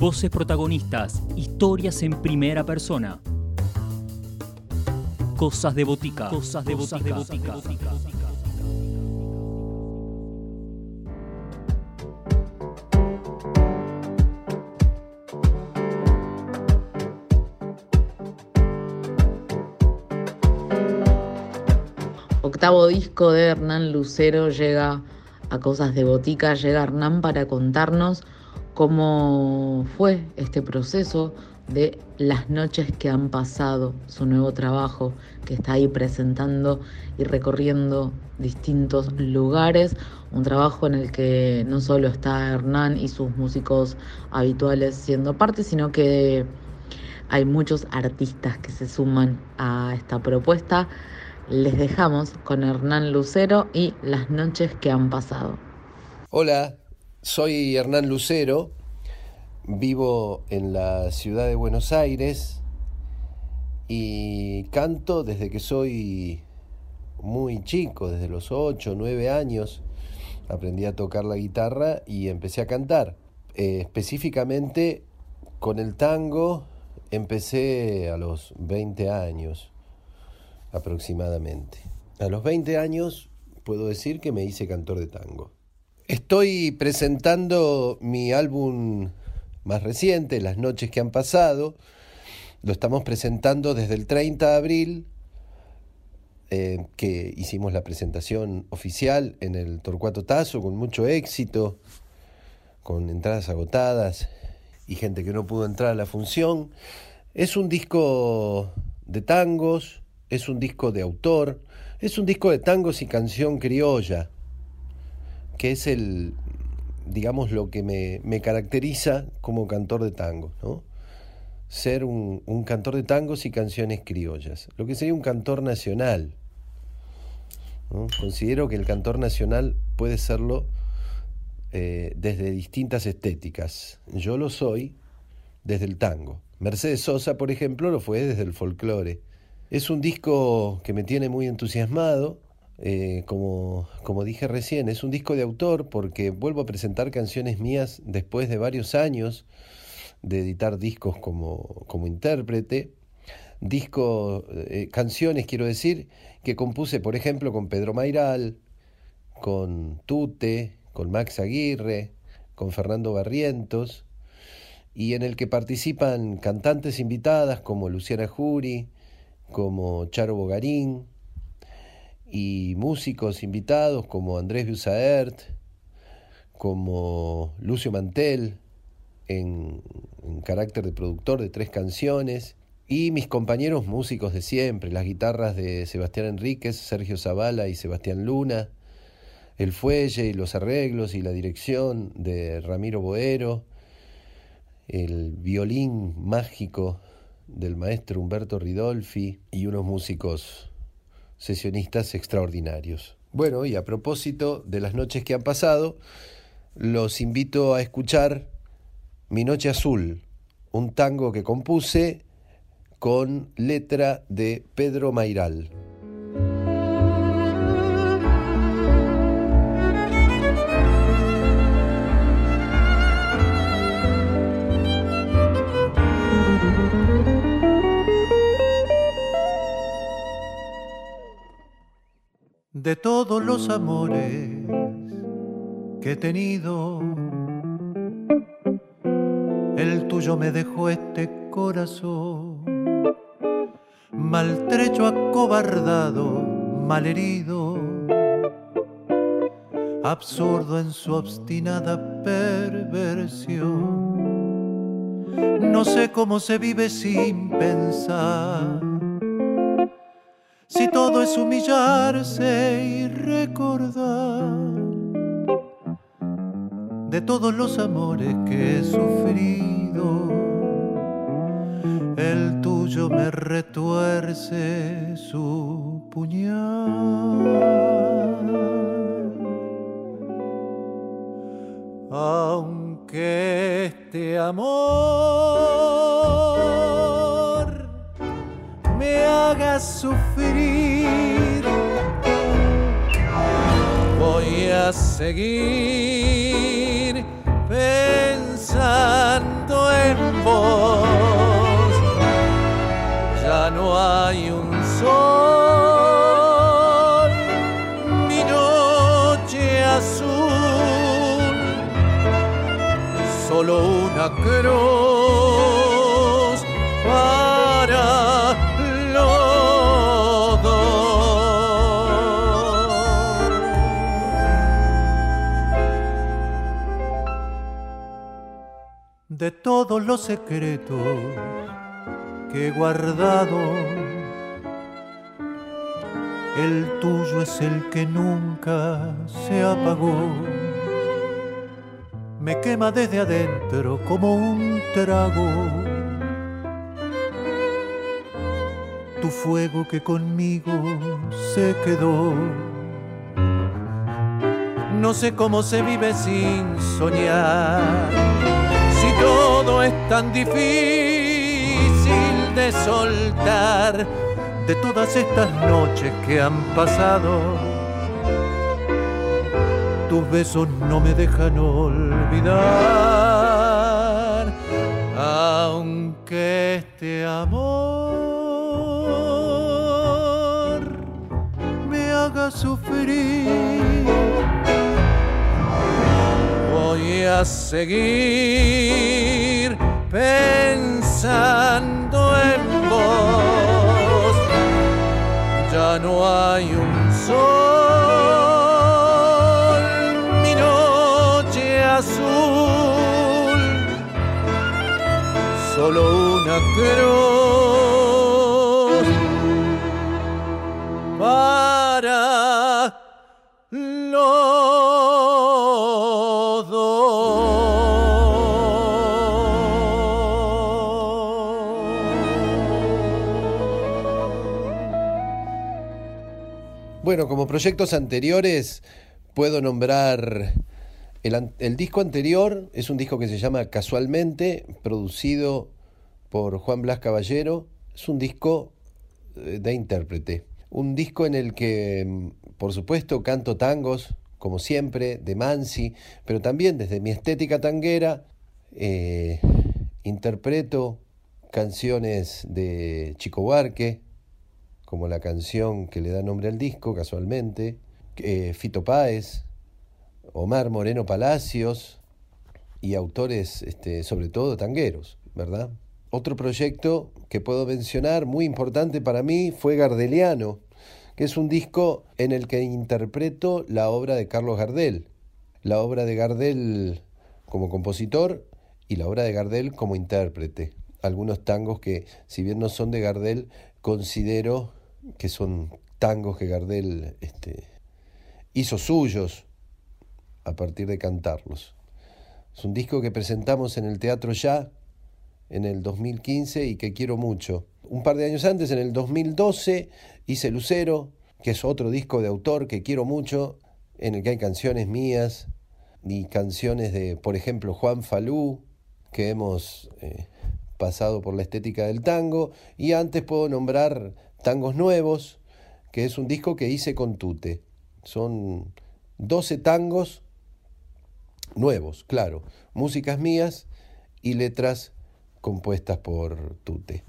Voces protagonistas, historias en primera persona. Cosas de botica. Cosas de botica. Octavo disco de Hernán Lucero llega a Cosas de Botica, llega Hernán para contarnos cómo fue este proceso de las noches que han pasado, su nuevo trabajo que está ahí presentando y recorriendo distintos lugares, un trabajo en el que no solo está Hernán y sus músicos habituales siendo parte, sino que hay muchos artistas que se suman a esta propuesta. Les dejamos con Hernán Lucero y las noches que han pasado. Hola, soy Hernán Lucero, vivo en la ciudad de Buenos Aires y canto desde que soy muy chico, desde los 8, 9 años. Aprendí a tocar la guitarra y empecé a cantar. Eh, específicamente con el tango empecé a los 20 años aproximadamente. A los 20 años puedo decir que me hice cantor de tango. Estoy presentando mi álbum más reciente, Las noches que han pasado. Lo estamos presentando desde el 30 de abril, eh, que hicimos la presentación oficial en el Torcuato Tazo con mucho éxito, con entradas agotadas y gente que no pudo entrar a la función. Es un disco de tangos, es un disco de autor, es un disco de tangos y canción criolla que es el, digamos, lo que me, caracteriza como cantor de tango, ¿no? Ser un, cantor de tangos y canciones criollas, lo que sería un cantor nacional. Considero que el cantor nacional puede serlo eh, desde distintas estéticas. Yo lo soy desde el tango. Mercedes Sosa, por ejemplo, lo fue desde el folclore. Es un disco que me tiene muy entusiasmado, eh, como, como dije recién, es un disco de autor porque vuelvo a presentar canciones mías después de varios años de editar discos como, como intérprete. Disco, eh, canciones, quiero decir, que compuse, por ejemplo, con Pedro Mairal, con Tute, con Max Aguirre, con Fernando Barrientos, y en el que participan cantantes invitadas como Luciana Jury, como Charo Bogarín, y músicos invitados como Andrés Busaert, como Lucio Mantel, en, carácter de productor de tres canciones, y mis compañeros músicos de siempre, las guitarras de Sebastián Enríquez, Sergio Zavala y Sebastián Luna, el fuelle y los arreglos y la dirección de Ramiro Boero, el violín mágico del maestro Humberto Ridolfi y unos músicos sesionistas extraordinarios. Bueno, y a propósito de las noches que han pasado, los invito a escuchar Mi Noche Azul, un tango que compuse con letra de Pedro Mairal. De todos los amores que he tenido. El tuyo me dejó este corazón maltrecho, acobardado, malherido, absurdo en su obstinada perversión. No sé cómo se vive sin pensar si todo es humillarse y recordar de todos los amores que he sufrido, el tuyo me retuerce los secretos que he guardado, el tuyo es el que nunca se apagó. Me quema desde adentro como un trago. Tu fuego que conmigo se quedó. No sé cómo se vive sin soñar. Si todo es tan difícil de soltar de todas estas noches que han pasado. Tus besos no me dejan olvidar, aunque este amor me haga sufrir. Voy a seguir pensando en vos. Ya no hay un sol, mi noche azul, solo una cruz Bueno, como proyectos anteriores, puedo nombrar el, disco anterior, es un disco que se llama Casualmente, producido por Juan Blas Caballero. Es un disco eh, de intérprete. Un disco en el que, mm, por supuesto, canto tangos, como siempre, de Mansi, pero también desde mi estética tanguera, eh, interpreto canciones de Chico Buarque, como la canción que le da nombre al disco, casualmente, eh, Fito Páez, Omar Moreno Palacios y autores, este, sobre todo tangueros, ¿verdad? Otro proyecto que puedo mencionar, muy importante para mí, fue Gardeliano, que es un disco en el que interpreto la obra de Carlos Gardel, la obra de Gardel como compositor y la obra de Gardel como intérprete. Algunos tangos que, si bien no son de Gardel, considero que son tangos que Gardel este, hizo suyos a partir de cantarlos. Es un disco que presentamos en el Teatro Ya en el 2015 y que quiero mucho. Un par de años antes, en el 2012, hice Lucero, que es otro disco de autor que quiero mucho, en el que hay canciones mías y canciones de, por ejemplo, Juan Falú, que hemos eh, pasado por la estética del tango. Y antes puedo nombrar Tangos Nuevos, que es un disco que hice con Tute. Son 12 tangos nuevos, claro, músicas mías y letras compuestas por Tute.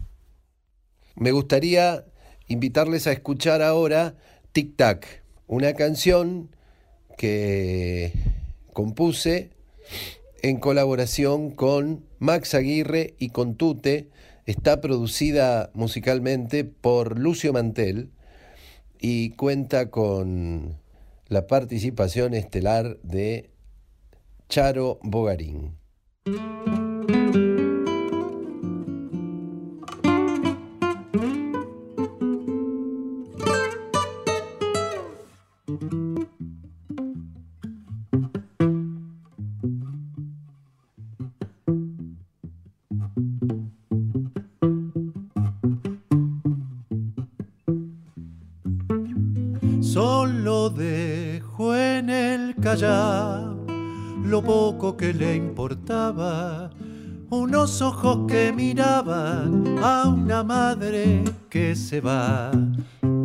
Me gustaría invitarles a escuchar ahora Tic Tac, una canción que compuse en colaboración con Max Aguirre y con Tute. Está producida musicalmente por Lucio Mantel y cuenta con la participación estelar de Charo Bogarín.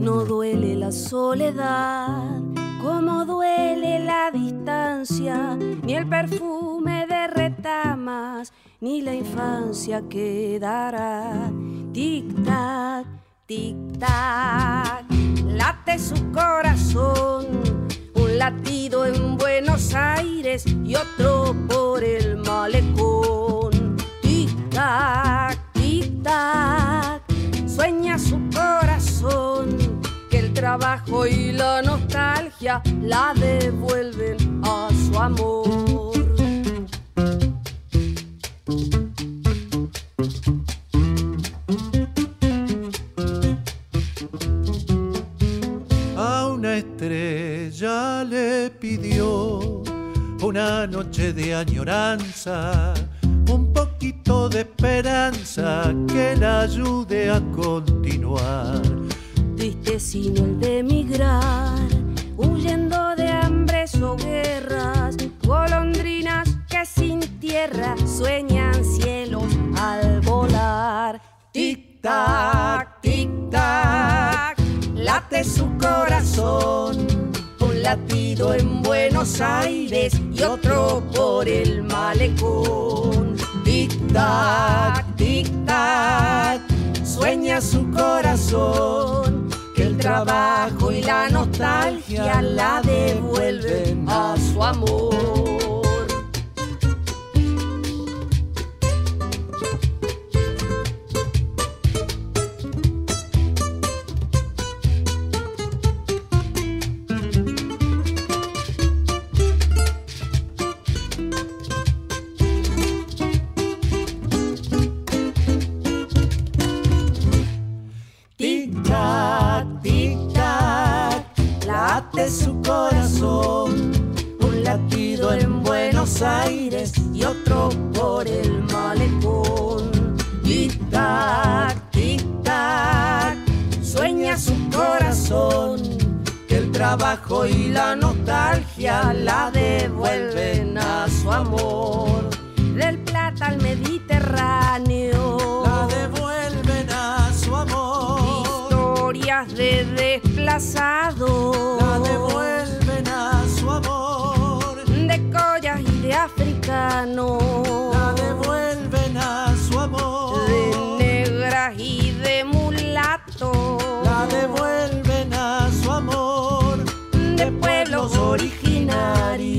No duele la soledad, como duele la distancia, ni el perfume de retamas, ni la infancia quedará. Tic-tac, tic-tac, late su corazón, un latido en Buenos Aires y otro por el malecón. Tic-tac, tic-tac, sueña su corazón trabajo y la nostalgia la devuelven a su amor. estrella le pidió una noche de añoranza, un poquito de esperanza que la ayude a continuar. Sin el de emigrar, huyendo de hambres o guerras, golondrinas que sin tierra sueñan cielos al volar. Tic tac, tic tac late su corazón, un latido en Buenos Aires y otro por el malecón. Tic tac, tic tac, sueña su corazón, trabajo y la nostalgia la devuelven a su amor. Trabajo y la nostalgia la devuelven a su amor. Del Plata al Mediterráneo, la devuelven a su amor. Historias de desplazados. La devuelven Nari.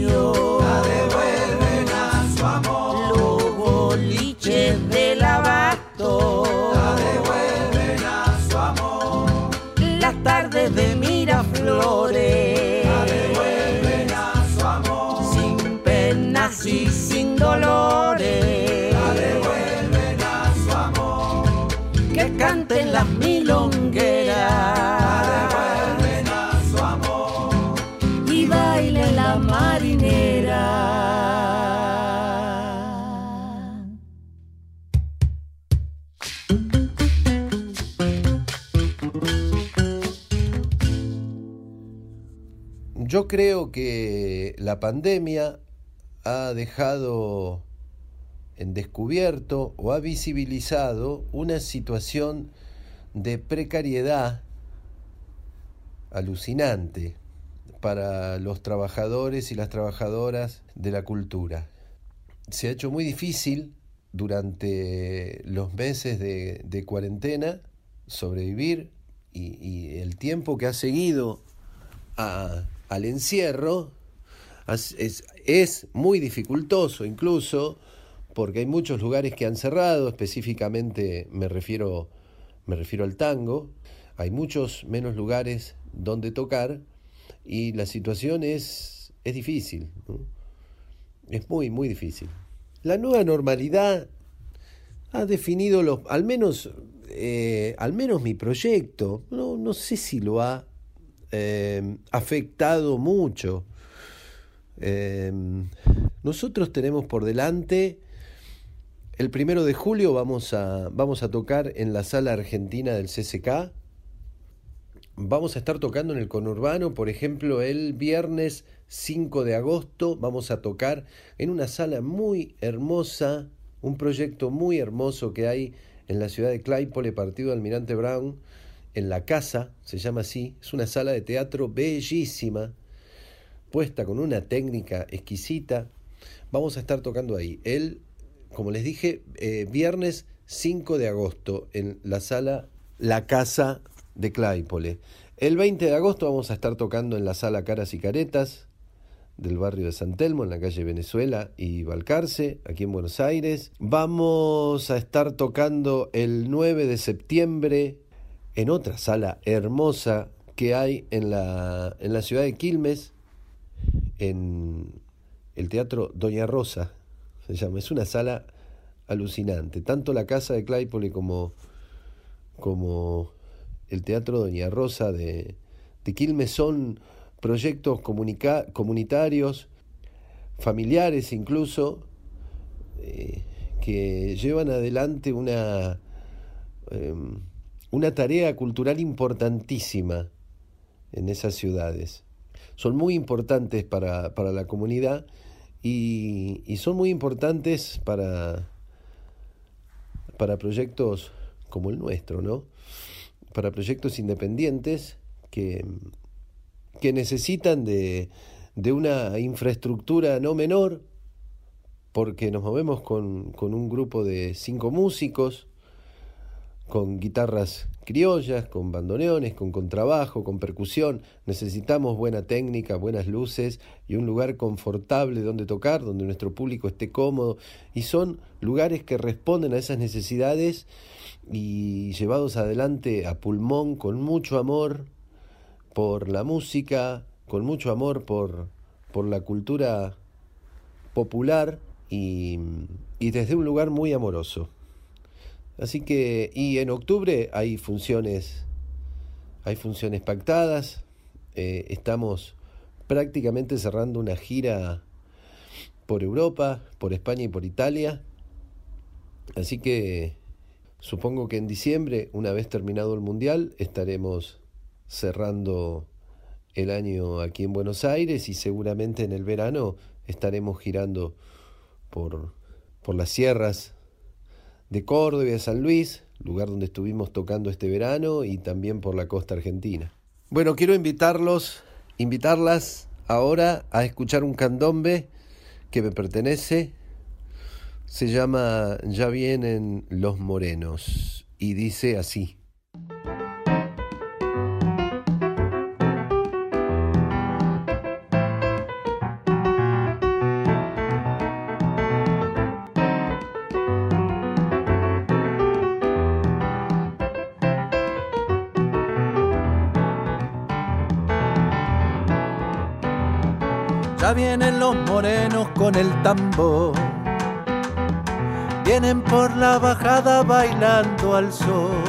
Creo que la pandemia ha dejado en descubierto o ha visibilizado una situación de precariedad alucinante para los trabajadores y las trabajadoras de la cultura. Se ha hecho muy difícil durante los meses de, cuarentena sobrevivir y, el tiempo que ha seguido al encierro es, muy dificultoso incluso porque hay muchos lugares que han cerrado, específicamente me refiero, me refiero al tango, hay muchos menos lugares donde tocar y la situación es, es difícil, es muy, muy difícil. La nueva normalidad ha definido los, al menos, eh, al menos mi proyecto, no, no sé si lo ha eh, afectado mucho Em, nosotros tenemos por delante, el primero de julio vamos a, vamos a tocar en la sala argentina del CCK. Vamos a estar tocando en el conurbano, por ejemplo, el viernes 5 de agosto vamos a tocar en una sala muy hermosa, un proyecto muy hermoso que hay en la ciudad de Claypole, partido Almirante Brown, en la casa, se llama así, es una sala de teatro bellísima, puesta con una técnica exquisita. Vamos a estar tocando ahí. El como les dije, eh, viernes 5 de agosto en la sala La Casa de Claypole. El 20 de agosto vamos a estar tocando en la sala Caras y Caretas del barrio de San Telmo, en la calle Venezuela y Balcarce, aquí en Buenos Aires. Vamos a estar tocando el 9 de septiembre en otra sala hermosa que hay en la, en la ciudad de Quilmes, en el Teatro Doña Rosa, se llama. Es una sala alucinante. Tanto la casa de Claypole como, como el Teatro Doña Rosa de, Quilmes son proyectos comunitarios, familiares incluso, eh, que llevan adelante una, em, una tarea cultural importantísima en esas ciudades. Son muy importantes para, la comunidad y, y, son muy importantes para, para proyectos como el nuestro, ¿no? Para proyectos independientes que, que necesitan de, de una infraestructura no menor, porque nos movemos con, con un grupo de cinco músicos, con guitarras criollas, con bandoneones, con contrabajo, con percusión. Necesitamos buena técnica, buenas luces y un lugar confortable donde tocar, donde nuestro público esté cómodo. Y son lugares que responden a esas necesidades y llevados adelante a pulmón con mucho amor por la música, con mucho amor por, por la cultura popular y, y desde un lugar muy amoroso. Así que, y en octubre hay funciones, hay funciones pactadas. Eh, estamos prácticamente cerrando una gira por Europa, por España y por Italia. Así que supongo que en diciembre, una vez terminado el Mundial, estaremos cerrando el año aquí en Buenos Aires y seguramente en el verano estaremos girando por, por las sierras de Córdoba y de San Luis, lugar donde estuvimos tocando este verano y también por la costa argentina. Bueno, quiero invitarlos, invitarlas ahora a escuchar un candombe que me pertenece. Se llama Ya vienen los morenos y dice así. El tambor. Vienen por la bajada bailando al sol,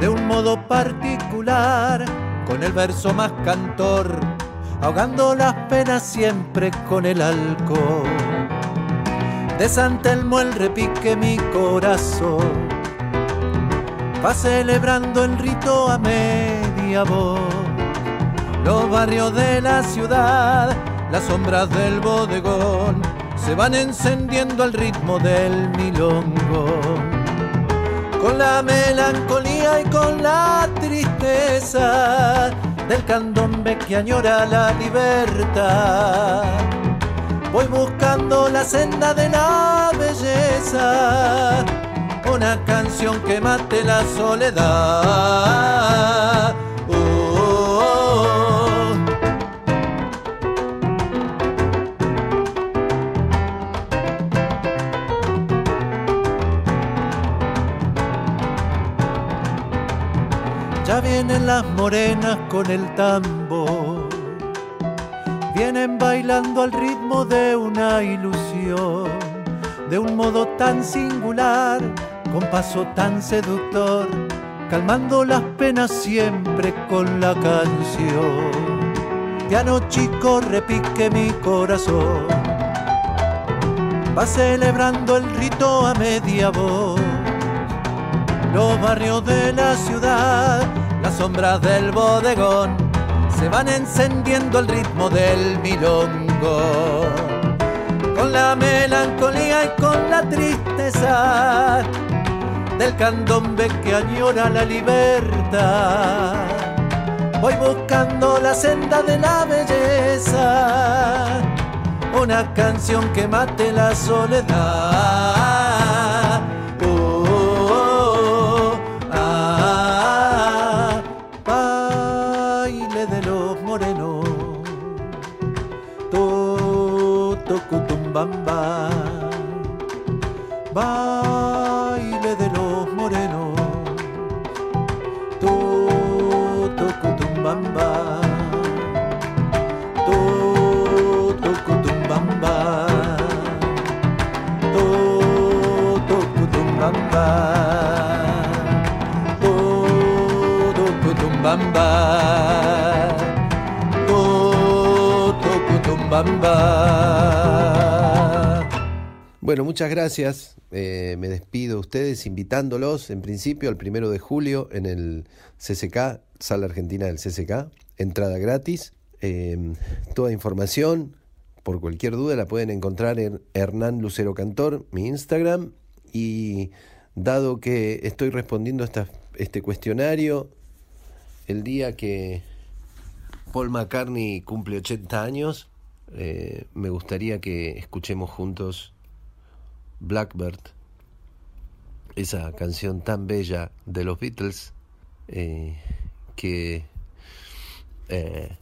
de un modo particular, con el verso más cantor, ahogando las penas siempre con el alcohol. De San Telmo el repique mi corazón, va celebrando el rito a media voz. Los barrios de la ciudad las sombras del bodegón se van encendiendo al ritmo del milongo. Con la melancolía y con la tristeza del candombe que añora la libertad. Voy buscando la senda de la belleza, una canción que mate la soledad vienen las morenas con el tambor, vienen bailando al ritmo de una ilusión, de un modo tan singular, con paso tan seductor, calmando las penas siempre con la canción. Piano chico repique mi corazón, va celebrando el rito a media voz los barrios de la ciudad las sombras del bodegón se van encendiendo al ritmo del milongo. Con la melancolía y con la tristeza del candombe que añora la libertad. Voy buscando la senda de la belleza, una canción que mate la soledad. Bueno, muchas gracias. Eh, me despido de ustedes invitándolos en principio al primero de julio en el CCK, Sala Argentina del CCK, entrada gratis. Eh, toda información, por cualquier duda, la pueden encontrar en Hernán Lucero Cantor, mi Instagram. Y dado que estoy respondiendo esta- este cuestionario, el día que Paul McCartney cumple 80 años, eh, me gustaría que escuchemos juntos Blackbird, esa canción tan bella de los Beatles, eh, que eh,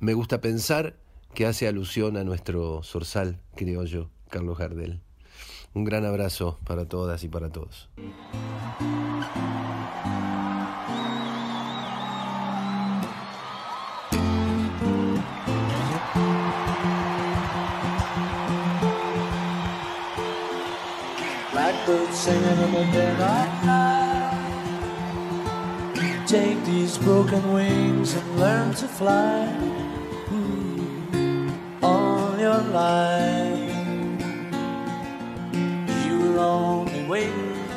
me gusta pensar que hace alusión a nuestro zorzal criollo, Carlos Gardel. Un gran abrazo para todas y para todos. Blackbird singing in the dead of night. Take these broken wings and learn to fly all your life.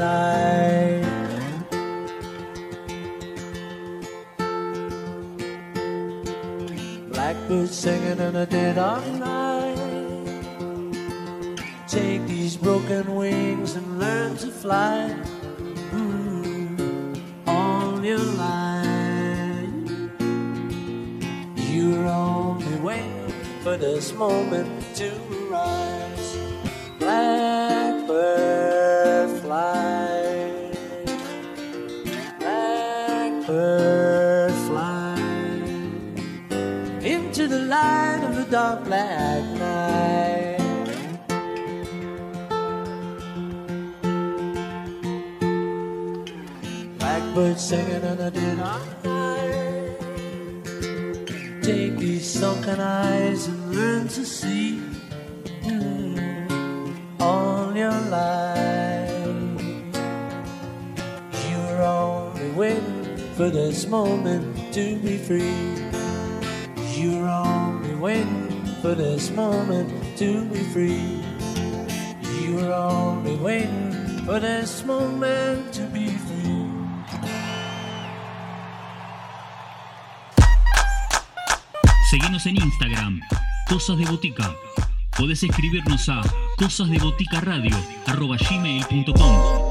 night. Blackbird singing in the dead of night. Take these broken wings and learn to fly Mm, all your life. You're only waiting for this moment to rise. Blackbird black night. Blackbird singing in the dead night. Take these sunken eyes and learn to see mm, all your life. You're only waiting for this moment to be free. You're only waiting for this moment to be free. You're only waiting for this moment to be free. Seguinos en Instagram, Cosas de Botica. Podés escribirnos a cosasdeboticaradio.gmail.com